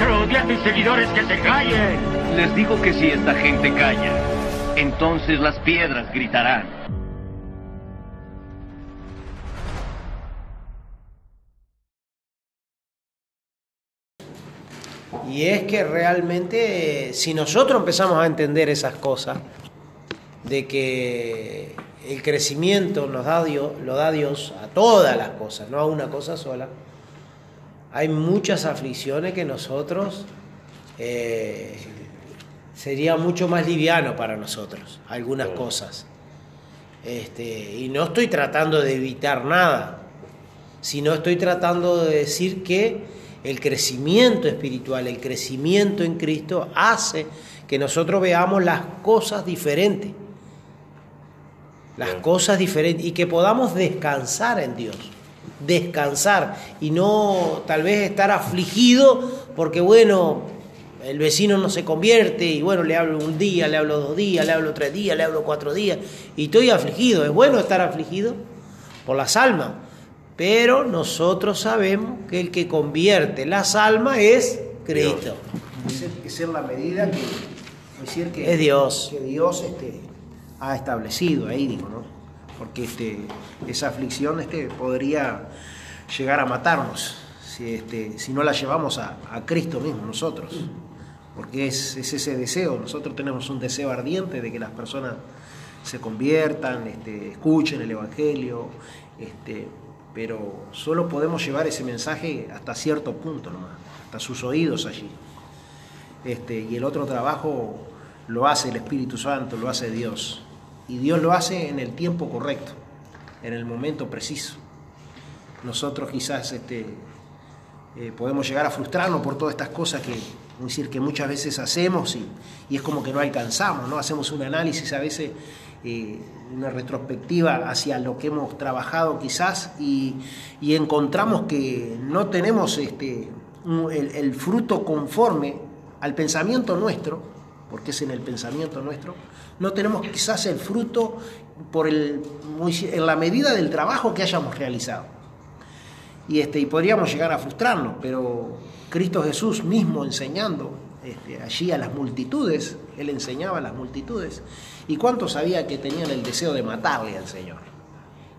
Maestro, di a tus seguidores que se callen. Les digo que si esta gente calla, entonces las piedras gritarán. Y es que realmente si nosotros empezamos a entender esas cosas, de que el crecimiento nos da Dios, lo da Dios a todas las cosas, no a una cosa sola, hay muchas aflicciones que nosotros eh, sería mucho más liviano para nosotros, algunas cosas. Este, y no estoy tratando de evitar nada, sino estoy tratando de decir que el crecimiento espiritual, el crecimiento en Cristo hace que nosotros veamos las cosas diferentes. Las cosas diferentes y que podamos descansar en Dios. Descansar y no tal vez estar afligido porque bueno, el vecino no se convierte y bueno, le hablo un día, le hablo dos días, le hablo tres días, le hablo cuatro días y estoy afligido. Es bueno estar afligido por las almas, pero nosotros sabemos que el que convierte las almas es Cristo. Esa ser la medida que, decir que Es Dios. que Dios este, ha establecido ahí, digo, ¿no? Porque este, esa aflicción este, podría llegar a matarnos si, este, si no la llevamos a, Cristo mismo nosotros. Porque es, es ese deseo, nosotros tenemos un deseo ardiente de que las personas se conviertan, este, escuchen el Evangelio, este, pero solo podemos llevar ese mensaje hasta cierto punto nomás, hasta sus oídos allí. Este, y el otro trabajo lo hace el Espíritu Santo, lo hace Dios. Y Dios lo hace en el tiempo correcto, en el momento preciso. Nosotros quizás este, eh, podemos llegar a frustrarnos por todas estas cosas que, decir, que muchas veces hacemos y, es como que no alcanzamos, ¿no? Hacemos un análisis a veces, eh, una retrospectiva hacia lo que hemos trabajado quizás y, y encontramos que no tenemos este, el fruto conforme al pensamiento nuestro, porque es en el pensamiento nuestro, no tenemos quizás el fruto por el, muy- en la medida del trabajo que hayamos realizado. Y, este, y podríamos llegar a frustrarnos, pero Cristo Jesús mismo enseñando este, allí a las multitudes, Él enseñaba a las multitudes, y cuántos sabía que tenían el deseo de matarle al Señor.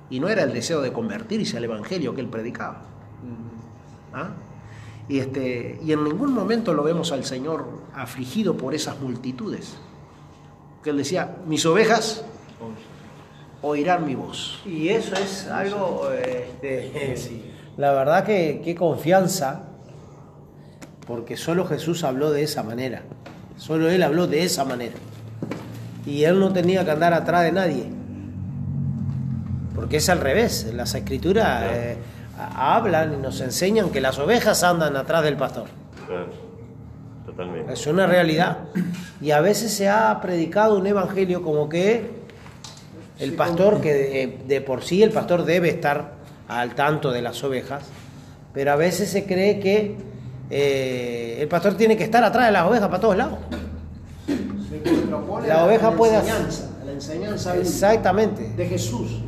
Y no era el deseo de convertirse al Evangelio que Él predicaba. ¿Ah? Y, este, y en ningún momento lo vemos al Señor afligido por esas multitudes. Que Él decía, mis ovejas oirán mi voz. Y eso es algo, este, la verdad que qué confianza, porque solo Jesús habló de esa manera, solo Él habló de esa manera. Y Él no tenía que andar atrás de nadie, porque es al revés, las escrituras eh, hablan y nos enseñan que las ovejas andan atrás del pastor. Totalmente. Es una realidad. Y a veces se ha predicado un evangelio como que el pastor, que de, de por sí el pastor debe estar al tanto de las ovejas, pero a veces se cree que eh, el pastor tiene que estar atrás de las ovejas para todos lados. La oveja puede hacer- enseñanza, la enseñanza Exactamente. de Jesús,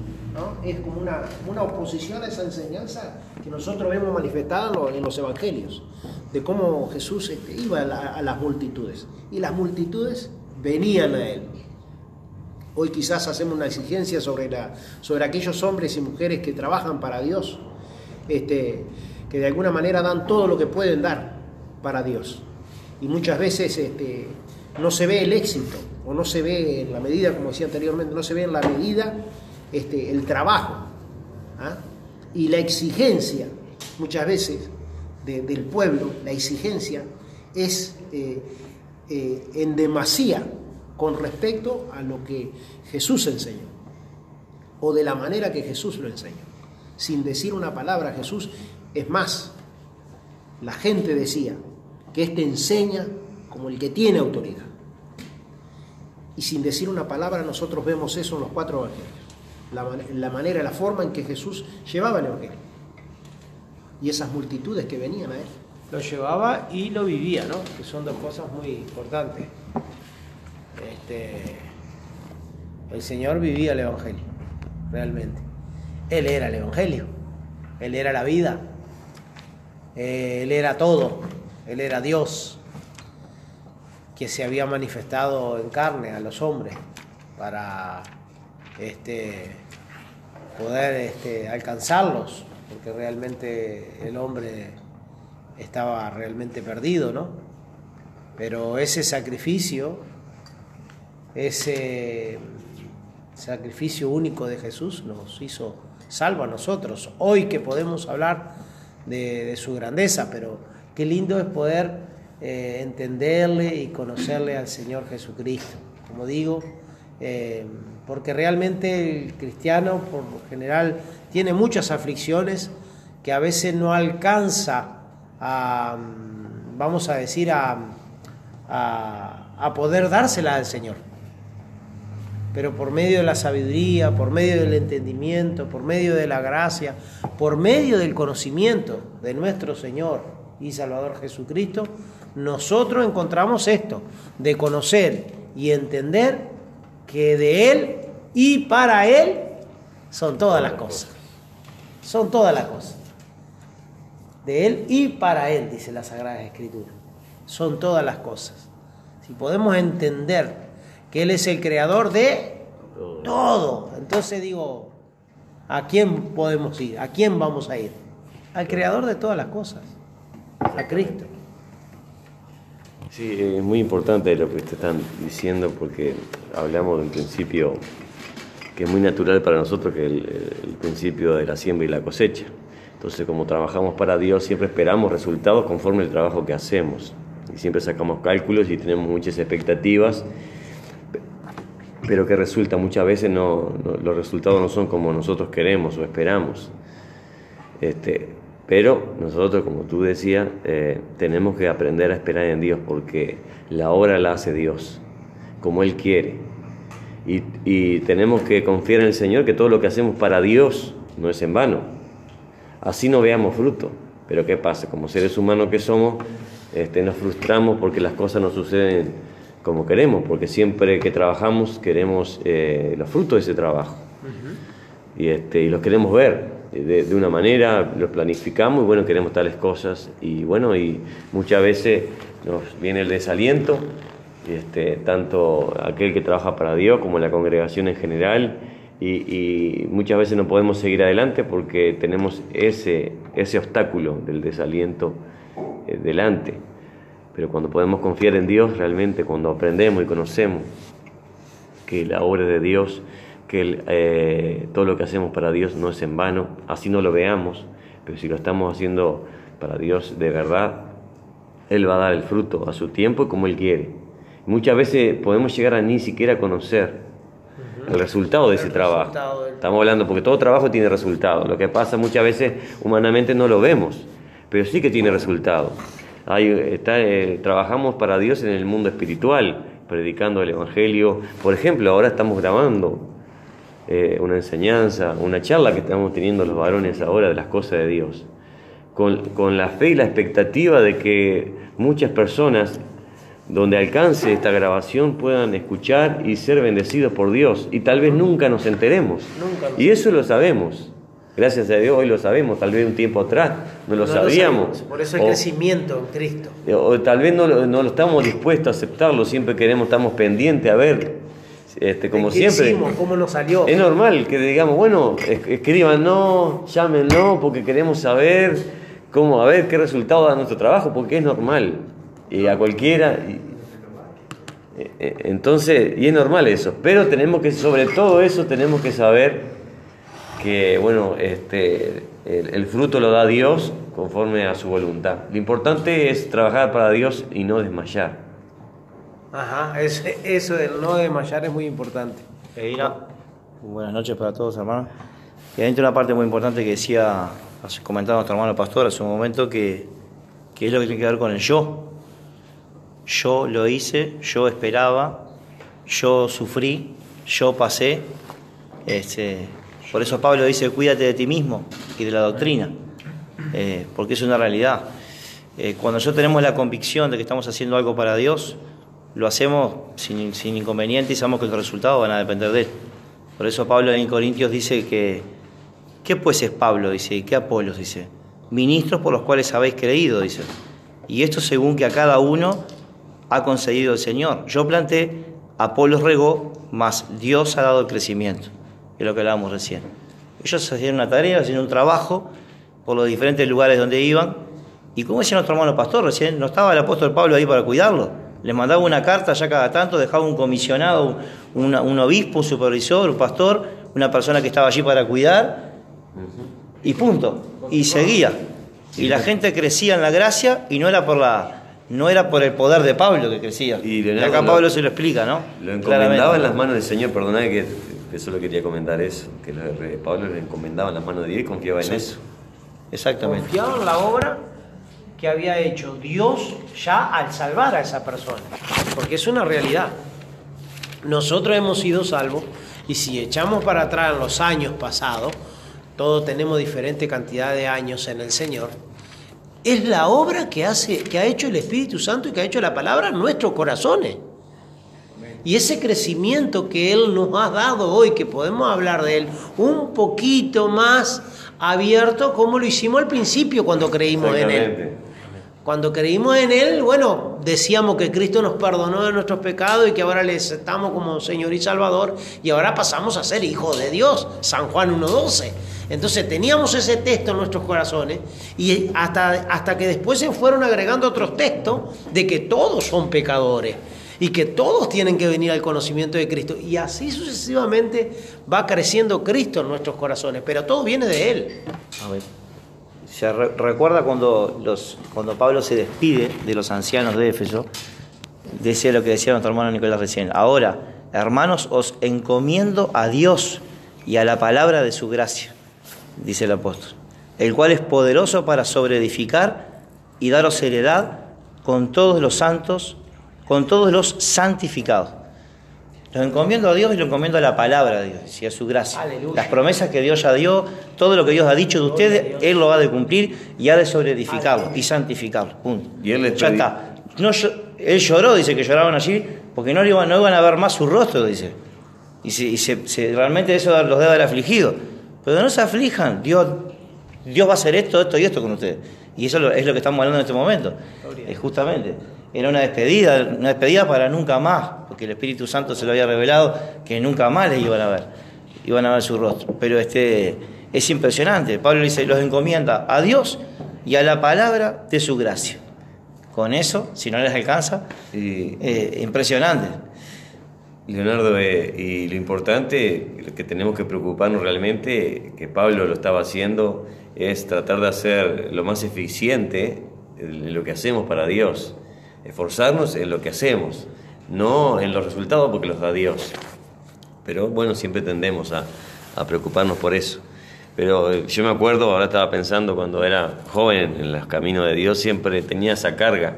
Es como una, una oposición a esa enseñanza que nosotros vemos manifestada en los, evangelios, de cómo Jesús este, iba a, la- a las multitudes y las multitudes venían a él. Hoy quizás hacemos una exigencia sobre, sobre aquellos hombres y mujeres que trabajan para Dios, este, que de alguna manera dan todo lo que pueden dar para Dios. Y muchas veces este, no se ve el éxito, o no se ve en la medida, como decía anteriormente, no se ve en la medida este, el trabajo ¿ah? y la exigencia, muchas veces, del pueblo, la exigencia es eh, eh, en demasía con respecto a lo que Jesús enseñó, o de la manera que Jesús lo enseñó. Sin decir una palabra, Jesús, es más, la gente decía que éste enseña como el que tiene autoridad. Y sin decir una palabra, nosotros vemos eso en los cuatro evangelios, la, manera, la forma en que Jesús llevaba el evangelio. Y esas multitudes que venían a él. Lo llevaba y lo vivía, ¿no? Que son dos cosas muy importantes. Este, el Señor vivía el Evangelio, realmente. Él era el Evangelio, Él era la vida, Él era todo, Él era Dios, que se había manifestado en carne a los hombres para este, poder este, alcanzarlos, porque realmente el hombre estaba realmente perdido, ¿no? Pero ese sacrificio ese sacrificio único de Jesús nos hizo salvo a nosotros. Hoy que podemos hablar de, su grandeza, pero qué lindo es poder eh, entenderle y conocerle al Señor Jesucristo. Como digo, eh, porque realmente el cristiano por lo general tiene muchas aflicciones que a veces no alcanza a, vamos a decir, a, a, a poder dársela al Señor. Pero por medio de la sabiduría, por medio del entendimiento, por medio de la gracia, por medio del conocimiento de nuestro Señor y Salvador Jesucristo, nosotros encontramos esto, de conocer y entender que de Él y para Él son todas las cosas. Son todas las cosas. De Él y para Él, dice la Sagrada Escritura. Son todas las cosas. Si podemos entender que Él es el creador de todo. Entonces digo, ¿a quién podemos ir? ¿A quién vamos a ir? Al creador de todas las cosas, a Cristo. Sí, es muy importante lo que te están diciendo porque hablamos de un principio que es muy natural para nosotros, que es el, principio de la siembra y la cosecha. Entonces, como trabajamos para Dios, siempre esperamos resultados conforme al trabajo que hacemos. Y siempre sacamos cálculos y tenemos muchas expectativas pero que resulta muchas veces no, los resultados no son como nosotros queremos o esperamos. Este, pero nosotros, como tú decías, eh, tenemos que aprender a esperar en Dios porque la obra la hace Dios, como Él quiere. Y, y, tenemos que confiar en el Señor que todo lo que hacemos para Dios no es en vano. Así no veamos fruto. Pero ¿qué pasa? Como seres humanos que somos, este, nos frustramos porque las cosas no suceden como queremos, porque siempre que trabajamos queremos eh, los frutos de ese trabajo. y, este, y los queremos ver de, de, una manera, los planificamos y bueno, queremos tales cosas. Y bueno, y muchas veces nos viene el desaliento, este, tanto aquel que trabaja para Dios como la congregación en general. Y, y, muchas veces no podemos seguir adelante porque tenemos ese, ese obstáculo del desaliento eh, delante. Pero cuando podemos confiar en Dios, realmente cuando aprendemos y conocemos que la obra de Dios, que eh, todo lo que hacemos para Dios no es en vano, así no lo veamos, pero si lo estamos haciendo para Dios de verdad, Él va a dar el fruto a su tiempo y como Él quiere. Muchas veces podemos llegar a ni siquiera conocer el resultado de ese trabajo. Estamos hablando porque todo trabajo tiene resultado. Lo que pasa muchas veces humanamente no lo vemos, pero sí que tiene resultado está, eh, trabajamos para Dios en el mundo espiritual, predicando el Evangelio. Por ejemplo, ahora estamos grabando eh, una enseñanza, una charla que estamos teniendo los varones ahora de las cosas de Dios, con, con la fe y la expectativa de que muchas personas donde alcance esta grabación puedan escuchar y ser bendecidos por Dios y tal vez nunca nos enteremos. y eso lo sabemos. Gracias a Dios hoy lo sabemos, tal vez un tiempo atrás no lo sabíamos. por eso el crecimiento en Cristo. O tal vez no, no, lo estamos dispuestos a aceptarlo, siempre queremos, estamos pendientes a ver, este, como ¿Qué siempre. Hicimos? ¿Cómo nos salió? Es normal que digamos, bueno, escriban no, llamen no, porque queremos saber cómo, a ver qué resultado da nuestro trabajo, porque es normal. Y a cualquiera. y- eh, eh, entonces, y es normal eso. Pero tenemos que, sobre todo eso, tenemos que saber que, bueno, este, el, el fruto lo da Dios conforme a su voluntad. Lo importante es trabajar para Dios y no desmayar. Ajá, eso del no desmayar es muy importante. Eira, buenas noches para todos, hermanos. Y adentro una parte muy importante que decía, comentaba nuestro hermano pastor hace un momento, que, que es lo que tiene que ver con el yo. Yo lo hice, yo esperaba, yo sufrí, yo pasé. Este, por eso Pablo dice, cuídate de ti mismo y de la doctrina, eh, porque es una realidad. Eh, cuando yo tenemos la convicción de que estamos haciendo algo para Dios, lo hacemos sin, sin inconveniente y sabemos que los resultados van a depender de Él. Por eso Pablo en Corintios dice que, ¿qué pues es Pablo? Dice, ¿y qué Apolos? Dice, ministros por los cuales habéis creído, dice. Y esto según que a cada uno ha concedido el Señor. Yo planté, Apolos regó, mas Dios ha dado el crecimiento. Es lo que hablábamos recién. Ellos hacían una tarea, hacían un trabajo por los diferentes lugares donde iban. Y como decía nuestro hermano pastor, recién no estaba el apóstol Pablo ahí para cuidarlo. Les mandaba una carta ya cada tanto, dejaba un comisionado, un obispo, un supervisor, un pastor, una persona que estaba allí para cuidar, y punto. Y seguía. Y la gente crecía en la gracia y no era por la no era por el poder de Pablo que crecía. Y, Leonardo acá lo- Pablo se lo explica, ¿no? Lo encomendaba Claramente. en las manos del Señor, perdonad que, que solo quería comentar eso, que lo Pablo le encomendaba en las manos de Dios y confiaba en Sí. eso. Exactamente. Confiado en la obra que había hecho Dios ya al salvar a esa persona. Porque es una realidad. Nosotros hemos sido salvos y si echamos para atrás en los años pasados, todos tenemos diferente cantidad de años en el Señor. Es la obra que, hace, que ha hecho el Espíritu Santo y que ha hecho la palabra en nuestros corazones. Y ese crecimiento que Él nos ha dado hoy, que podemos hablar de Él un poquito más abierto como lo hicimos al principio cuando creímos en Él. Cuando creímos en Él, bueno, decíamos que Cristo nos perdonó de nuestros pecados y que ahora le aceptamos como Señor y Salvador y ahora pasamos a ser hijos de Dios, San Juan 1.12. Entonces teníamos ese texto en nuestros corazones y hasta, hasta que después se fueron agregando otros textos de que todos son pecadores y que todos tienen que venir al conocimiento de Cristo. Y así sucesivamente va creciendo Cristo en nuestros corazones, pero todo viene de Él. A ver. Se re- recuerda cuando, los, cuando Pablo se despide de los ancianos de Éfeso, decía lo que decía nuestro hermano Nicolás recién. Ahora, hermanos, os encomiendo a Dios y a la palabra de su gracia, dice el apóstol, el cual es poderoso para sobreedificar y daros heredad con todos los santos, con todos los santificados. Los encomiendo a Dios y lo encomiendo a la palabra de Dios y a su gracia. Aleluya. Las promesas que Dios ya dio, todo lo que Dios ha dicho de ustedes, Él lo ha de cumplir y ha de sobreedificarlo y santificarlo. Punto. Y él les ya está. No, él lloró, dice que lloraban allí, porque no iban, no iban a ver más su rostro, dice. Y, se- y se- se- realmente eso los debe haber afligido. Pero no se aflijan, Dios, Dios va a hacer esto, esto y esto con ustedes. Y eso es lo- es lo que estamos hablando en este momento. Es justamente. Era una despedida, una despedida para nunca más, porque el Espíritu Santo se lo había revelado que nunca más les iban a ver, iban a ver su rostro. Pero este es impresionante. Pablo dice, los encomienda a Dios y a la palabra de su gracia. Con eso, si no les alcanza, eh, impresionante. Leonardo, eh, y lo importante, lo que tenemos que preocuparnos realmente, que Pablo lo estaba haciendo, es tratar de hacer lo más eficiente en lo que hacemos para Dios. Esforzarnos en lo que hacemos, no en los resultados porque los da Dios. Pero bueno, siempre tendemos a, a preocuparnos por eso. Pero eh, yo me acuerdo, ahora estaba pensando cuando era joven en los caminos de Dios, siempre tenía esa carga,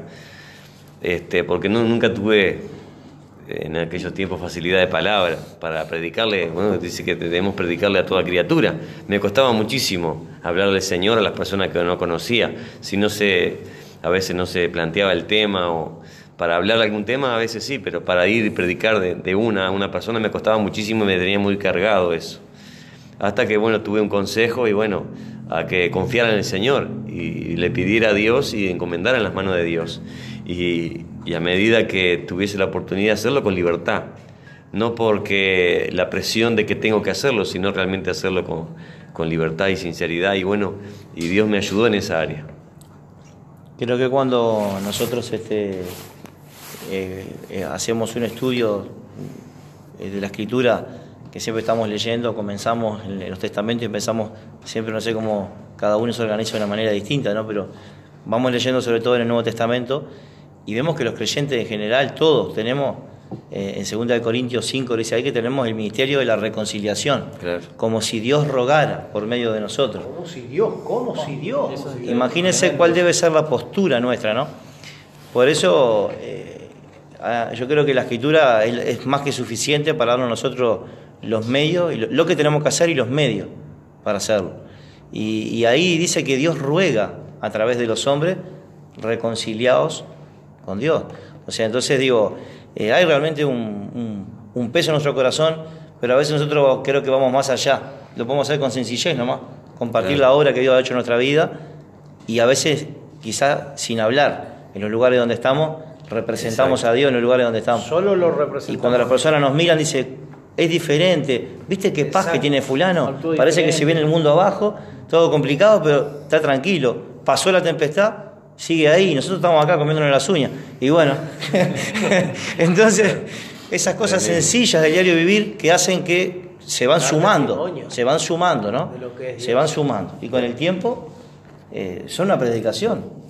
este, porque no, nunca tuve en aquellos tiempos facilidad de palabra para predicarle, bueno, dice que debemos predicarle a toda criatura. Me costaba muchísimo hablarle Señor a las personas que no conocía, si no se, a veces no se planteaba el tema o para hablar de algún tema a veces sí, pero para ir y predicar de, una a una persona me costaba muchísimo y me tenía muy cargado eso. Hasta que, bueno, tuve un consejo y, bueno, a que confiara en el Señor y, le pidiera a Dios y encomendara en las manos de Dios. Y, y a medida que tuviese la oportunidad de hacerlo con libertad, no porque la presión de que tengo que hacerlo, sino realmente hacerlo con, con libertad y sinceridad. Y bueno, y Dios me ayudó en esa área. Creo que cuando nosotros este, eh, eh, hacemos un estudio eh, de la escritura, que siempre estamos leyendo, comenzamos en los testamentos y empezamos, siempre no sé cómo cada uno se organiza de una manera distinta, ¿no? pero vamos leyendo sobre todo en el Nuevo Testamento y vemos que los creyentes en general, todos tenemos, eh, en 2 Corintios 5 dice ahí que tenemos el ministerio de la reconciliación, como si Dios rogara por medio de nosotros. Como si Dios, como si Dios. Imagínense cuál debe ser la postura nuestra, ¿no? Por eso eh, ah, yo creo que la escritura es, es, más que suficiente para darnos a nosotros los medios, y lo, lo, que tenemos que hacer y los medios para hacerlo. Y, y ahí dice que Dios ruega a través de los hombres reconciliados con Dios. O sea, entonces digo, eh, hay realmente un, un, un, peso en nuestro corazón, pero a veces nosotros creo que vamos más allá. Lo podemos hacer con sencillez nomás, compartir claro. la obra que Dios ha hecho en nuestra vida y a veces quizá sin hablar en los lugares donde estamos, representamos Exacto. a Dios en los lugares donde estamos. Solo lo representamos. Y cuando las personas nos miran, dice, es diferente. ¿Viste qué paz Exacto. que tiene fulano? Parece que se viene el mundo abajo, todo complicado, pero está tranquilo. Pasó la tempestad, sigue ahí, nosotros estamos acá comiéndonos las uñas. Y bueno, entonces, esas cosas sencillas del diario vivir que hacen que se van sumando, se van sumando, ¿no? Se van sumando. Y con el tiempo eh, son una predicación.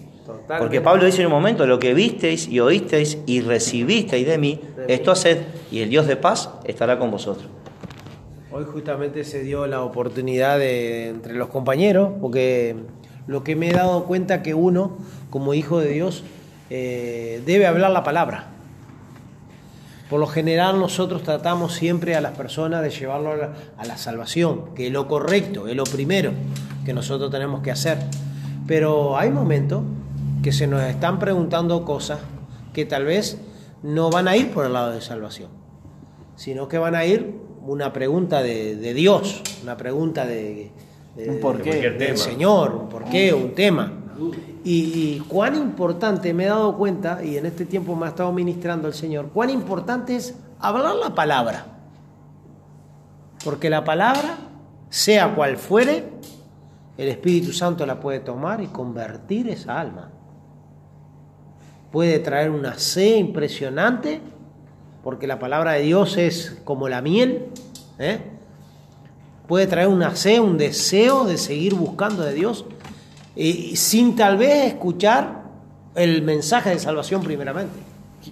Porque Pablo dice en un momento, lo que visteis y oísteis y recibisteis de mí, esto haced, y el Dios de paz estará con vosotros. Hoy justamente se dio la oportunidad de, entre los compañeros, porque lo que me he dado cuenta que uno, como hijo de Dios, eh, debe hablar la palabra. Por lo general nosotros tratamos siempre a las personas de llevarlo a la, salvación, que es lo correcto, es lo primero que nosotros tenemos que hacer. Pero hay momentos que se nos están preguntando cosas que tal vez no van a ir por el lado de salvación, sino que van a ir una pregunta de Dios, una pregunta de, de, un porqué del Señor, un porqué, un tema. Y, y, cuán importante me he dado cuenta, y en este tiempo me ha estado ministrando el Señor, cuán importante es hablar la palabra. Porque la palabra, sea cual fuere, el Espíritu Santo la puede tomar y convertir esa alma. Puede traer una sed impresionante, porque la palabra de Dios es como la miel, ¿eh? Puede traer una sed, un deseo de seguir buscando de Dios, y sin tal vez escuchar el mensaje de salvación primeramente.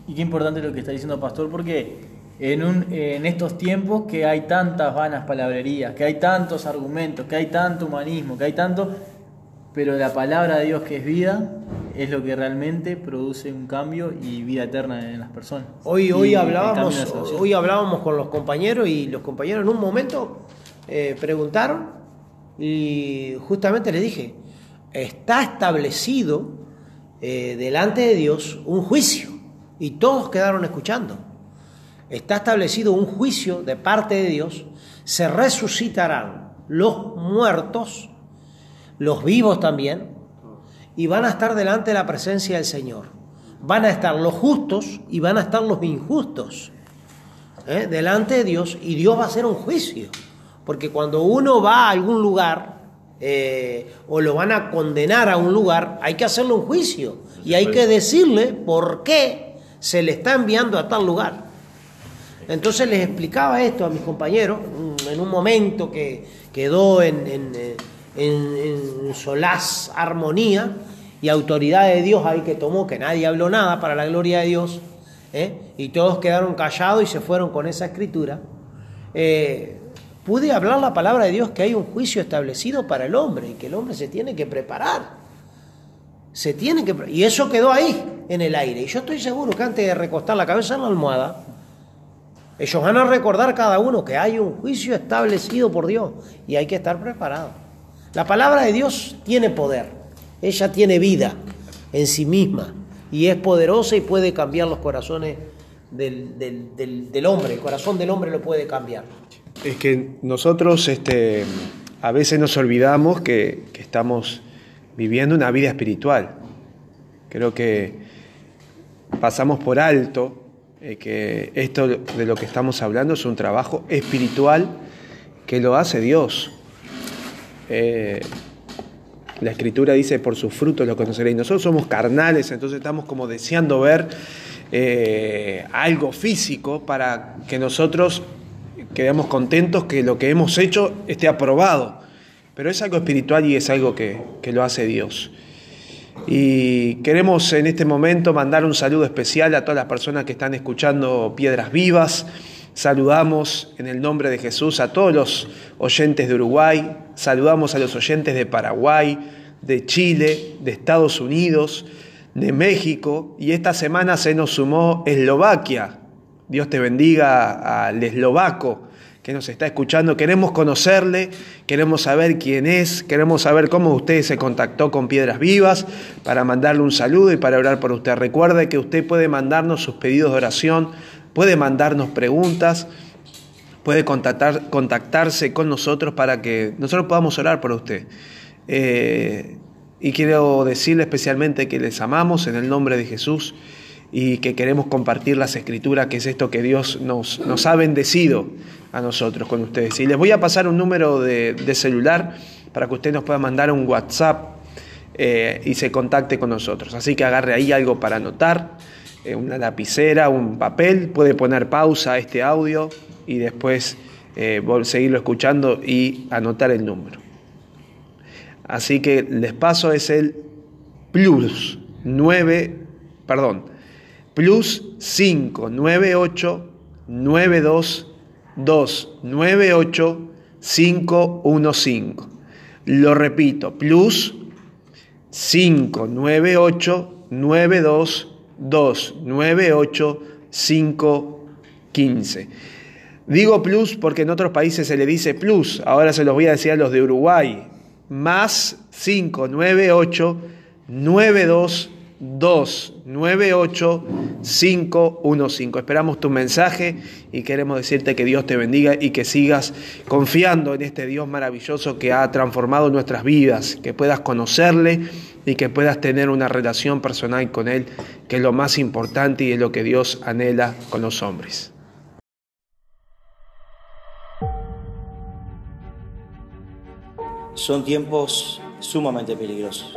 Y qué importante lo que está diciendo Pastor, porque en, un, en estos tiempos que hay tantas vanas palabrerías, que hay tantos argumentos, que hay tanto humanismo, que hay tanto, pero la palabra de Dios que es vida es lo que realmente produce un cambio y vida eterna en las personas. Hoy, hoy, hablábamos, hoy hablábamos con los compañeros y los compañeros en un momento eh, preguntaron y justamente les dije, está establecido eh, delante de Dios un juicio y todos quedaron escuchando. Está establecido un juicio de parte de Dios, se resucitarán los muertos, los vivos también, y van a estar delante de la presencia del Señor. Van a estar los justos y van a estar los injustos ¿eh? delante de Dios y Dios va a hacer un juicio. Porque cuando uno va a algún lugar eh, o lo van a condenar a un lugar, hay que hacerle un juicio y hay que decirle por qué se le está enviando a tal lugar. Entonces les explicaba esto a mis compañeros en un momento que quedó en, en, en, en solaz, armonía y autoridad de Dios ahí que tomó, que nadie habló nada para la gloria de Dios, ¿eh? y todos quedaron callados y se fueron con esa escritura. Eh, pude hablar la palabra de Dios que hay un juicio establecido para el hombre y que el hombre se tiene que preparar. Se tiene que y eso quedó ahí en el aire. Y yo estoy seguro que antes de recostar la cabeza en la almohada, ellos van a recordar cada uno que hay un juicio establecido por Dios y hay que estar preparado. La palabra de Dios tiene poder, ella tiene vida en sí misma y es poderosa y puede cambiar los corazones del, del, del, del hombre, el corazón del hombre lo puede cambiar. Es que nosotros este, a veces nos olvidamos que, estamos viviendo una vida espiritual. Creo que pasamos por alto eh, que esto de lo que estamos hablando es un trabajo espiritual que lo hace Dios. Eh, La escritura dice, por sus frutos lo conoceréis. Nosotros somos carnales, entonces estamos como deseando ver eh, algo físico para que nosotros quedemos contentos que lo que hemos hecho esté aprobado. Pero es algo espiritual y es algo que, que lo hace Dios. Y queremos en este momento mandar un saludo especial a todas las personas que están escuchando Piedras Vivas. Saludamos en el nombre de Jesús a todos los oyentes de Uruguay, saludamos a los oyentes de Paraguay, de Chile, de Estados Unidos, de México y esta semana se nos sumó Eslovaquia. Dios te bendiga al eslovaco que nos está escuchando. Queremos conocerle, queremos saber quién es, queremos saber cómo usted se contactó con Piedras Vivas para mandarle un saludo y para orar por usted. Recuerde que usted puede mandarnos sus pedidos de oración, puede mandarnos preguntas, puede contactar, contactarse con nosotros para que nosotros podamos orar por usted. Eh, y quiero decirle especialmente que les amamos en el nombre de Jesús y que queremos compartir las escrituras, que es esto que Dios nos, ha bendecido a nosotros con ustedes. Y les voy a pasar un número de, de celular para que usted nos pueda mandar un WhatsApp eh, y se contacte con nosotros. Así que agarre ahí algo para anotar, eh, una lapicera, un papel, puede poner pausa a este audio y después eh, seguirlo escuchando y anotar el número. Así que les paso es el plus 9, perdón, plus 598 92 298 515. Lo repito, plus 598 92 298 515. Digo plus porque en otros países se le dice plus, ahora se los voy a decir a los de Uruguay. Más 598 92 298 515. Esperamos tu mensaje y queremos decirte que Dios te bendiga y que sigas confiando en este Dios maravilloso que ha transformado nuestras vidas, que puedas conocerle y que puedas tener una relación personal con Él, que es lo más importante y es lo que Dios anhela con los hombres. Son tiempos sumamente peligrosos.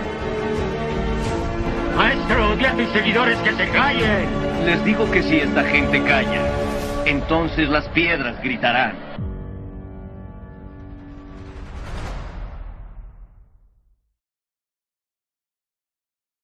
Maestro, di a tus seguidores que se callen. Les digo que si esta gente calla, entonces las piedras gritarán.